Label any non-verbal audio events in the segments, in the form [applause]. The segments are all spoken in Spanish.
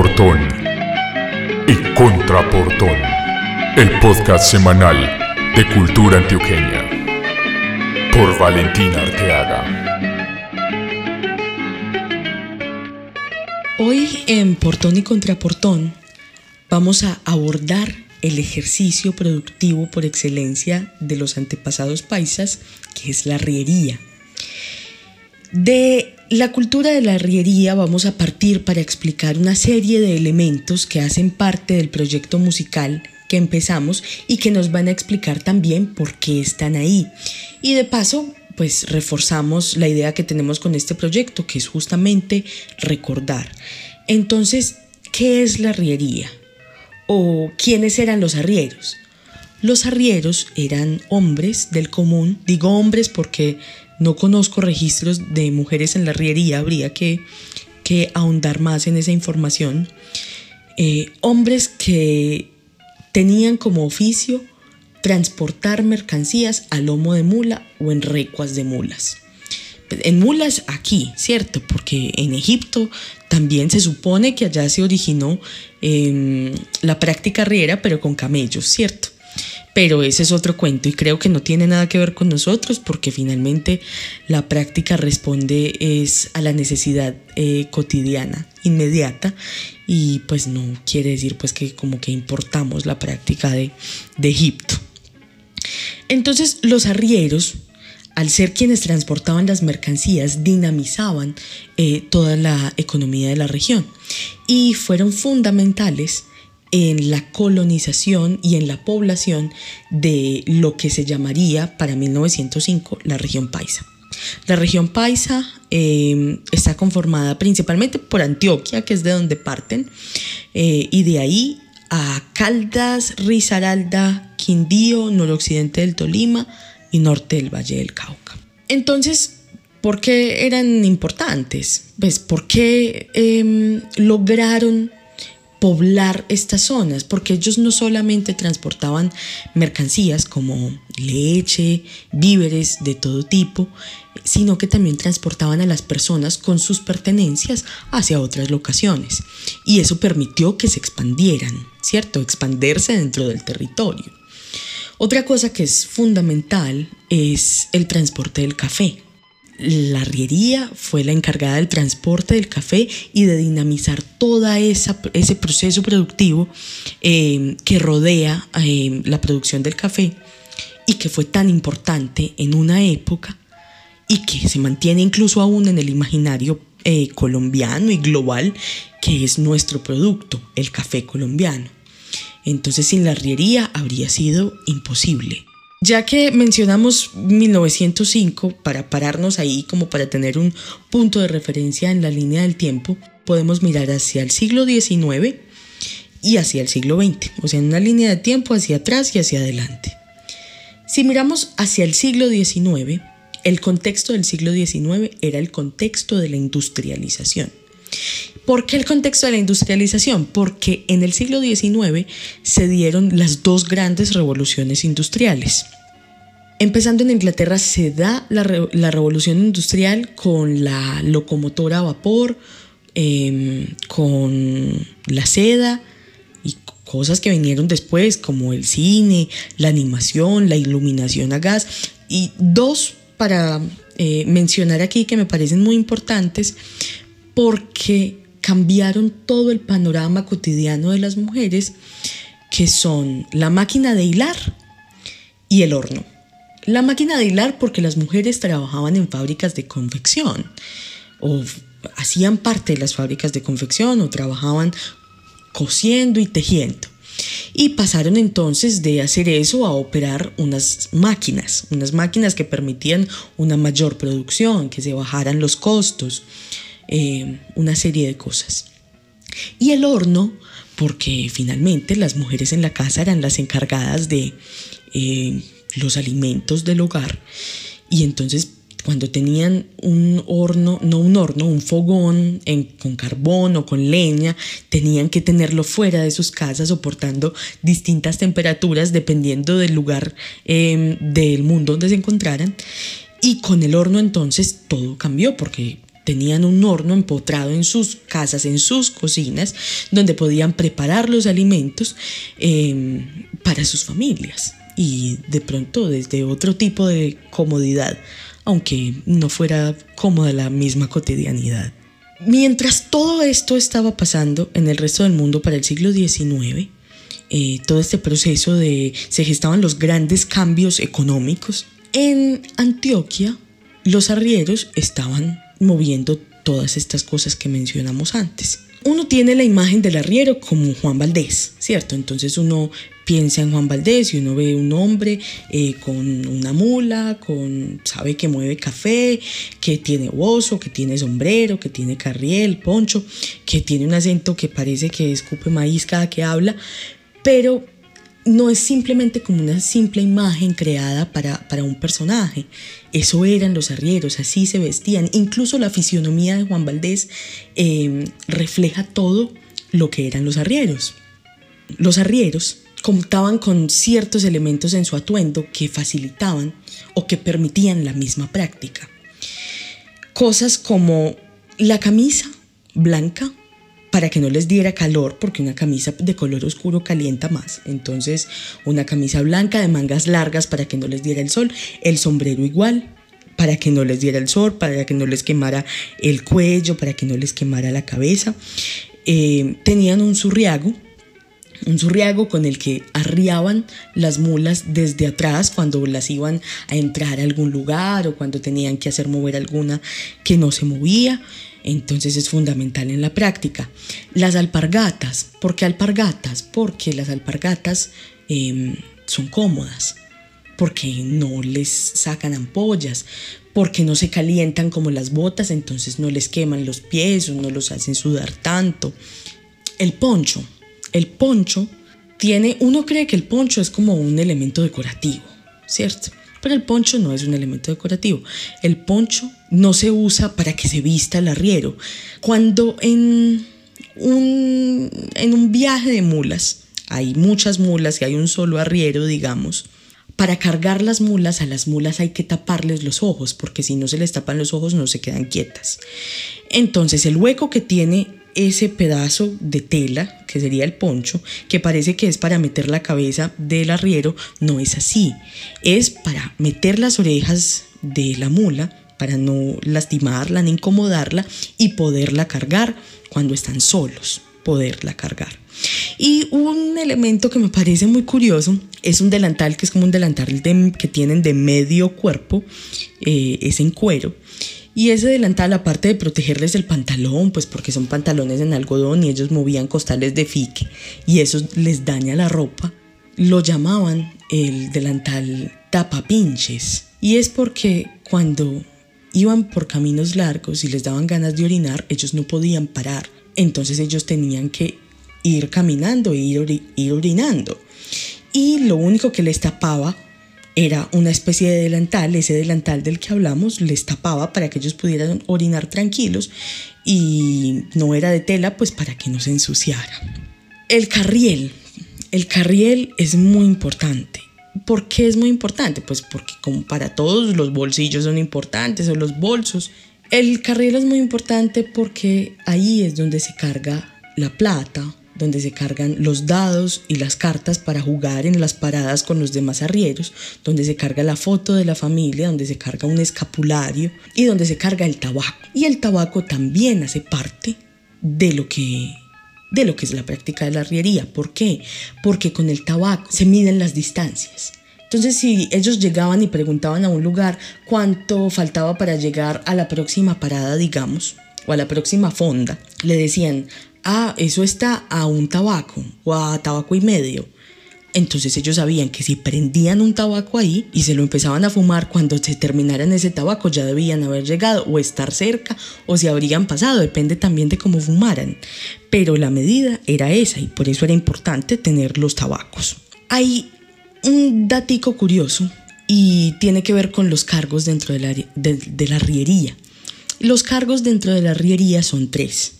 Portón y Contraportón, el podcast semanal de cultura antioqueña por Valentina Arteaga. Hoy en Portón y Contraportón vamos a abordar el ejercicio productivo por excelencia de los antepasados paisas, que es la riería. De la cultura de la arriería vamos a partir para explicar una serie de elementos que hacen parte del proyecto musical que empezamos y que nos van a explicar también por qué están ahí. Y de paso, pues reforzamos la idea que tenemos con este proyecto, que es justamente recordar. Entonces, ¿qué es la arriería? ¿O quiénes eran los arrieros? Los arrieros eran hombres del común, digo hombres porque no conozco registros de mujeres en la riería, habría que, ahondar más en esa información. Eh, hombres que tenían como oficio transportar mercancías a lomo de mula o en recuas de mulas. En mulas aquí, ¿cierto? Porque en Egipto también se supone que allá se originó em, la práctica riera, pero con camellos, ¿cierto? Pero ese es otro cuento y creo que no tiene nada que ver con nosotros porque finalmente la práctica responde es a la necesidad eh, cotidiana, inmediata y pues no quiere decir pues que como que importamos la práctica de, Egipto. Entonces los arrieros, al ser quienes transportaban las mercancías, dinamizaban eh, toda la economía de la región y fueron fundamentales en la colonización y en la población de lo que se llamaría para 1905 la región paisa. La región paisa eh, está conformada principalmente por Antioquia, que es de donde parten, eh, y de ahí a Caldas, Risaralda, Quindío, noroccidente del Tolima y norte del Valle del Cauca. Entonces, ¿por qué eran importantes? Pues, ¿por qué em, lograron poblar estas zonas, porque ellos no solamente transportaban mercancías como leche, víveres de todo tipo, sino que también transportaban a las personas con sus pertenencias hacia otras locaciones. Y eso permitió que se expandieran, ¿cierto? Expandirse dentro del territorio. Otra cosa que es fundamental es el transporte del café la arriería fue la encargada del transporte del café y de dinamizar todo ese proceso productivo eh, que rodea eh, la producción del café y que fue tan importante en una época y que se mantiene incluso aún en el imaginario eh, colombiano y global, que es nuestro producto, el café colombiano. Entonces sin la arriería habría sido imposible. Ya que mencionamos 1905, para pararnos ahí como para tener un punto de referencia en la línea del tiempo, podemos mirar hacia el siglo XIX y hacia el siglo XX, o sea, en una línea de tiempo hacia atrás y hacia adelante. Si miramos hacia el siglo XIX, el contexto del siglo XIX era el contexto de la industrialización. ¿Por qué el contexto de la industrialización? Porque en el siglo XIX se dieron las dos grandes revoluciones industriales. Empezando en Inglaterra se da la, revolución industrial con la locomotora a vapor, em, con la seda y cosas que vinieron después como el cine, la animación, la iluminación a gas y dos para eh, mencionar aquí que me parecen muy importantes porque cambiaron todo el panorama cotidiano de las mujeres, que son la máquina de hilar y el horno. La máquina de hilar porque las mujeres trabajaban en fábricas de confección o hacían parte de las fábricas de confección o trabajaban cosiendo y tejiendo. Y pasaron entonces de hacer eso a operar unas máquinas, unas máquinas que permitían una mayor producción, que se bajaran los costos, eh, una serie de cosas. Y el horno, porque finalmente las mujeres en la casa eran las encargadas de eh, los alimentos del hogar. Y entonces cuando tenían un horno, no un horno, un fogón con carbón o con leña, tenían que tenerlo fuera de sus casas soportando distintas temperaturas dependiendo del lugar em, del mundo donde se encontraran. Y con el horno entonces todo cambió porque tenían un horno empotrado en sus casas, en sus cocinas, donde podían preparar los alimentos em, para sus familias y de pronto desde otro tipo de comodidad, aunque no fuera cómoda la misma cotidianidad. Mientras todo esto estaba pasando en el resto del mundo para el siglo XIX, eh, todo este proceso de se gestaban los grandes cambios económicos, en Antioquia los arrieros estaban moviendo todas estas cosas que mencionamos antes. Uno tiene la imagen del arriero como Juan Valdés, ¿cierto? Entonces uno piensa en Juan Valdés y uno ve un hombre eh, con una mula, con sabe que mueve café, que tiene bozo, que tiene sombrero, que tiene carriel, poncho, que tiene un acento que parece que escupe maíz cada que habla, pero no es simplemente como una simple imagen creada para, un personaje. Eso eran los arrieros, así se vestían. Incluso la fisionomía de Juan Valdés em, refleja todo lo que eran los arrieros. Los arrieros contaban con ciertos elementos en su atuendo que facilitaban o que permitían la misma práctica. Cosas como la camisa blanca para que no les diera calor, porque una camisa de color oscuro calienta más. Entonces, una camisa blanca de mangas largas para que no les diera el sol, el sombrero igual, para que no les diera el sol, para que no les quemara el cuello, para que no les quemara la cabeza. Eh, tenían un zurriago, un zurriago con el que arriaban las mulas desde atrás cuando las iban a entrar a algún lugar o cuando tenían que hacer mover alguna que no se movía. Entonces es fundamental en la práctica. Las alpargatas, ¿por qué alpargatas? Porque las alpargatas em, son cómodas, porque no les sacan ampollas, porque no se calientan como las botas, entonces no les queman los pies o no los hacen sudar tanto. El poncho, el poncho tiene, uno cree que el poncho es como un elemento decorativo, ¿cierto? Pero el poncho no es un elemento decorativo. El poncho no se usa para que se vista el arriero. Cuando en un, en un viaje de mulas hay muchas mulas y hay un solo arriero, digamos, para cargar las mulas, a las mulas hay que taparles los ojos, porque si no se les tapan los ojos no se quedan quietas. Entonces el hueco que tiene ese pedazo de tela, que sería el poncho, que parece que es para meter la cabeza del arriero, no es así. Es para meter las orejas de la mula, para no lastimarla ni incomodarla y poderla cargar cuando están solos, poderla cargar. Y un elemento que me parece muy curioso es un delantal que es como un delantal que tienen de medio cuerpo, eh, es en cuero y ese delantal, aparte de protegerles el pantalón, pues porque son pantalones en algodón y ellos movían costales de fique y eso les daña la ropa, lo llamaban el delantal tapapinches. Y es porque cuando iban por caminos largos y les daban ganas de orinar, ellos no podían parar. Entonces ellos tenían que ir caminando e ir, ir orinando. Y lo único que les tapaba era una especie de delantal, ese delantal del que hablamos les tapaba para que ellos pudieran orinar tranquilos y no era de tela pues para que no se ensuciara. El carriel, el carriel es muy importante. ¿Por qué es muy importante? Pues porque como para todos los bolsillos son importantes o los bolsos, el carriel es muy importante porque ahí es donde se carga la plata, donde se cargan los dados y las cartas para jugar en las paradas con los demás arrieros, donde se carga la foto de la familia, donde se carga un escapulario y donde se carga el tabaco. Y el tabaco también hace parte de lo que de lo que es la práctica de la arriería. ¿Por qué? Porque con el tabaco se miden las distancias. Entonces, si ellos llegaban y preguntaban a un lugar cuánto faltaba para llegar a la próxima parada, digamos, o a la próxima fonda, le decían, ah, eso está a un tabaco o a tabaco y medio. Entonces ellos sabían que si prendían un tabaco ahí y se lo empezaban a fumar cuando se terminaran ese tabaco ya debían haber llegado o estar cerca o se habrían pasado, depende también de cómo fumaran. Pero la medida era esa y por eso era importante tener los tabacos. Hay un datico curioso y tiene que ver con los cargos dentro de la, de la riería. Los cargos dentro de la riería son tres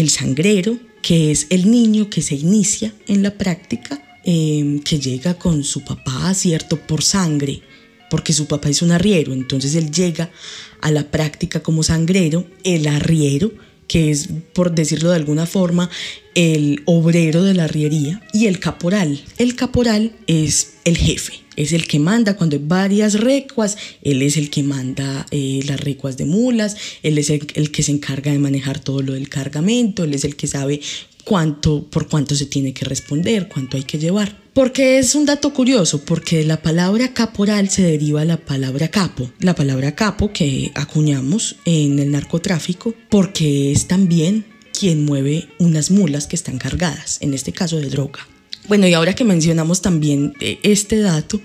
el sangrero, que es el niño que se inicia en la práctica, em, que llega con su papá, ¿cierto?, por sangre. porque su papá es un arriero, entonces él llega a la práctica como sangrero, el arriero, que es, por decirlo de alguna forma, el obrero de la arriería, y el caporal. El caporal es el jefe, es el que manda cuando hay varias recuas, él es el que manda eh, las recuas de mulas, él es el, el, que se encarga de manejar todo lo del cargamento, él es el que sabe cuánto, por cuánto se tiene que responder, cuánto hay que llevar. Porque es un dato curioso, porque la palabra caporal se deriva de la palabra capo, la palabra capo que acuñamos en el narcotráfico, porque es también quien mueve unas mulas que están cargadas, en este caso de droga. Bueno, y ahora que mencionamos también eh, este dato,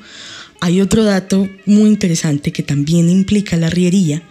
hay otro dato muy interesante que también implica la riería,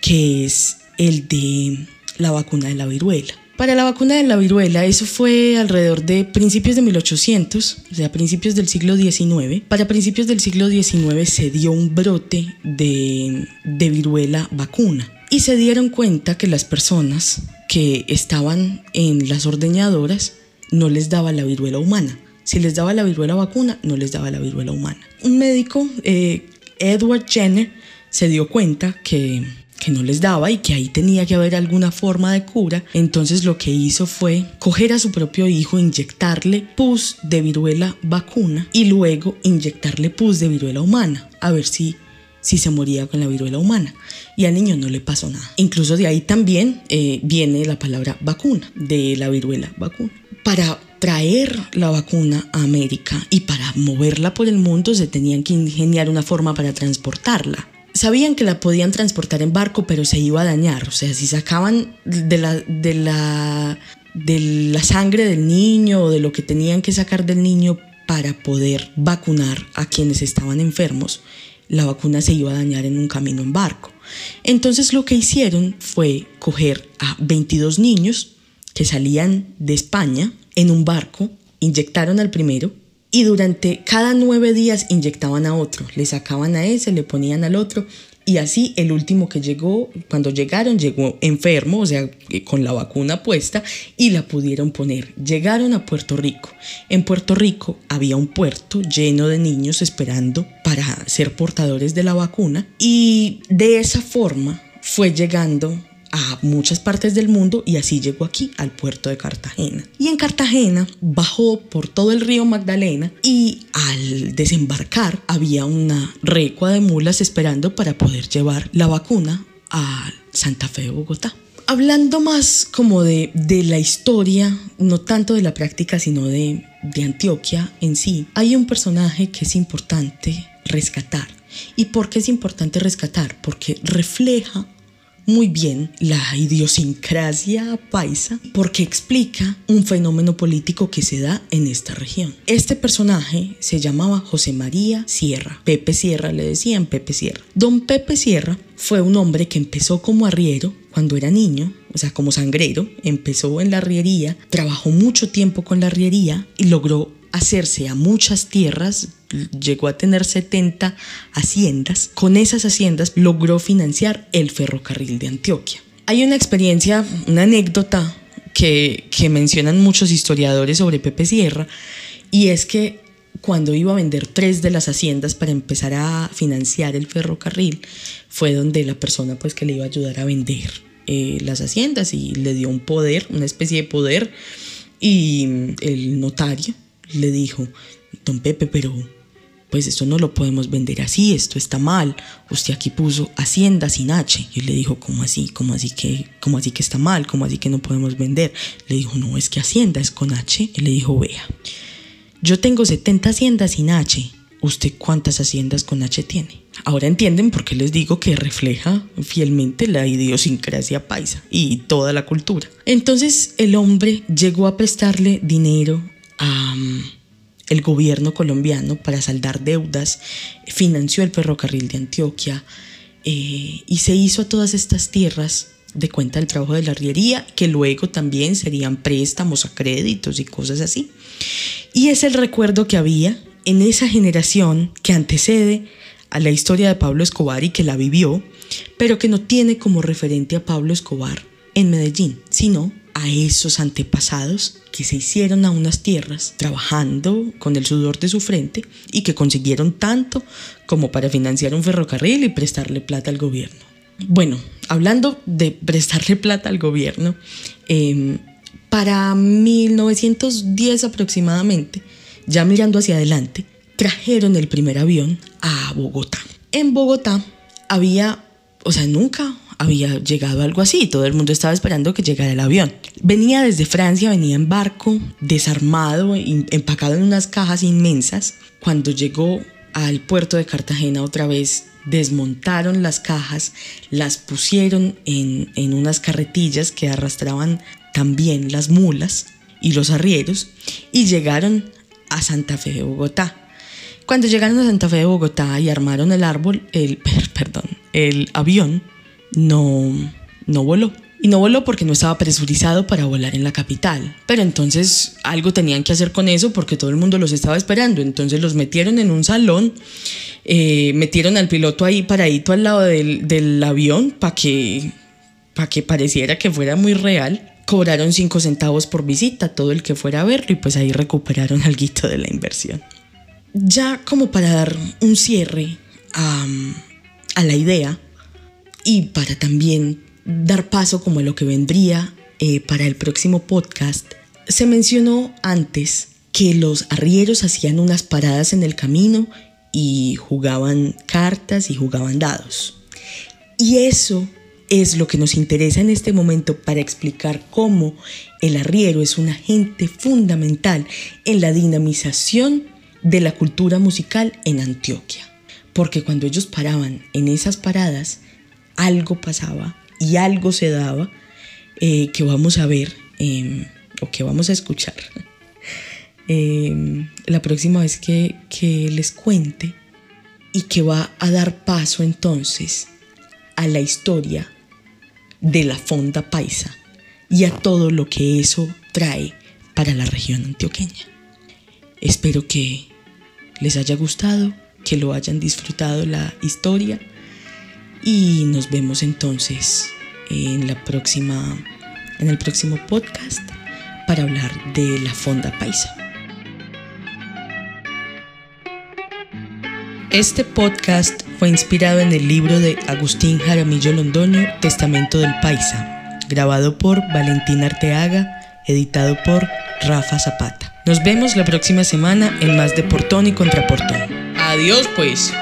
que es el de la vacuna de la viruela. Para la vacuna de la viruela, eso fue alrededor de principios de 1800, o sea, principios del siglo XIX. Para principios del siglo XIX se dio un brote de, de viruela vacuna y se dieron cuenta que las personas que estaban en las ordeñadoras no les daba la viruela humana. Si les daba la viruela vacuna, no les daba la viruela humana. Un médico, eh, Edward Jenner, se dio cuenta que que no les daba y que ahí tenía que haber alguna forma de cura. Entonces lo que hizo fue coger a su propio hijo, inyectarle pus de viruela vacuna y luego inyectarle pus de viruela humana, a ver si si se moría con la viruela humana. Y al niño no le pasó nada. Incluso de ahí también eh, viene la palabra vacuna, de la viruela vacuna. Para traer la vacuna a América y para moverla por el mundo se tenían que ingeniar una forma para transportarla sabían que la podían transportar en barco, pero se iba a dañar. O sea, si sacaban de la, de la, de la sangre del niño o de lo que tenían que sacar del niño para poder vacunar a quienes estaban enfermos, la vacuna se iba a dañar en un camino en barco. Entonces lo que hicieron fue coger a 22 niños que salían de España en un barco, inyectaron al primero, y durante cada nueve días inyectaban a otro, le sacaban a ese, le ponían al otro y así el último que llegó, cuando llegaron, llegó enfermo, o sea, eh, con la vacuna puesta y la pudieron poner. Llegaron a Puerto Rico. En Puerto Rico había un puerto lleno de niños esperando para ser portadores de la vacuna y de esa forma fue llegando a muchas partes del mundo y así llegó aquí al puerto de Cartagena. Y en Cartagena bajó por todo el río Magdalena y al desembarcar había una recua de mulas esperando para poder llevar la vacuna a Santa Fe de Bogotá. Hablando más como de, de la historia, no tanto de la práctica, sino de, de Antioquia en sí, hay un personaje que es importante rescatar. ¿Y por qué es importante rescatar? Porque refleja muy bien la idiosincrasia paisa porque explica un fenómeno político que se da en esta región. Este personaje se llamaba José María Sierra. Pepe Sierra le decían Pepe Sierra. Don Pepe Sierra fue un hombre que empezó como arriero cuando era niño, o sea, como sangrero, empezó en la arriería, trabajó mucho tiempo con la arriería y logró hacerse a muchas tierras, llegó a tener 70 haciendas. Con esas haciendas logró financiar el ferrocarril de Antioquia. Hay una experiencia, una anécdota que, que mencionan muchos historiadores sobre Pepe Sierra, y es que cuando iba a vender tres de las haciendas para empezar a financiar el ferrocarril, fue donde la persona pues que le iba a ayudar a vender eh, las haciendas y le dio un poder, una especie de poder, y el notario le dijo, don Pepe, pero pues esto no lo podemos vender así, esto está mal. Usted aquí puso Hacienda sin H. Y él le dijo, ¿cómo así? ¿Cómo así que, cómo así que está mal? ¿Cómo así que no podemos vender? Le dijo, no, es que Hacienda es con H. Y le dijo, vea, yo tengo 70 haciendas sin H. ¿Usted cuántas haciendas con H tiene? Ahora entienden por qué les digo que refleja fielmente la idiosincrasia paisa y toda la cultura. Entonces el hombre llegó a prestarle dinero a el gobierno colombiano para saldar deudas, financió el ferrocarril de Antioquia eh, y se hizo a todas estas tierras de cuenta del trabajo de la arriería, que luego también serían préstamos a créditos y cosas así. Y es el recuerdo que había en esa generación que antecede a la historia de Pablo Escobar y que la vivió, pero que no tiene como referente a Pablo Escobar en Medellín, sino a esos antepasados que se hicieron a unas tierras trabajando con el sudor de su frente y que consiguieron tanto como para financiar un ferrocarril y prestarle plata al gobierno. Bueno, hablando de prestarle plata al gobierno, em, para 1910 aproximadamente, ya mirando hacia adelante, trajeron el primer avión a Bogotá. En Bogotá había, o sea, nunca había llegado algo así, todo el mundo estaba esperando que llegara el avión. Venía desde Francia, venía en barco, desarmado, empacado en unas cajas inmensas. Cuando llegó al puerto de Cartagena otra vez, desmontaron las cajas, las pusieron en, en unas carretillas que arrastraban también las mulas y los arrieros y llegaron a Santa Fe de Bogotá. Cuando llegaron a Santa Fe de Bogotá y armaron el árbol, el, [laughs] perdón, el avión, no, no voló. Y no voló porque no estaba presurizado para volar en la capital. Pero entonces algo tenían que hacer con eso porque todo el mundo los estaba esperando. Entonces los metieron en un salón, eh, metieron al piloto ahí paradito al lado del, avión para que, para que pareciera que fuera muy real. Cobraron cinco centavos por visita, todo el que fuera a verlo, y pues ahí recuperaron [laughs] algo de la inversión. Ya como para dar un cierre a la idea, y para también dar paso como a lo que vendría eh, para el próximo podcast, se mencionó antes que los arrieros hacían unas paradas en el camino y jugaban cartas y jugaban dados. Y eso es lo que nos interesa en este momento para explicar cómo el arriero es un agente fundamental en la dinamización de la cultura musical en Antioquia. Porque cuando ellos paraban en esas paradas, algo pasaba y algo se daba eh, que vamos a ver em, o que vamos a escuchar [laughs] em, la próxima vez que, que les cuente y que va a dar paso entonces a la historia de la fonda paisa y a todo lo que eso trae para la región antioqueña. Espero que les haya gustado, que lo hayan disfrutado la historia y nos vemos entonces en la próxima en el próximo podcast para hablar de la fonda paisa. Este podcast fue inspirado en el libro de Agustín Jaramillo Londoño, Testamento del Paisa, grabado por Valentín Arteaga, editado por Rafa Zapata. Nos vemos la próxima semana en más de Portón y Contraportón. Adiós pues.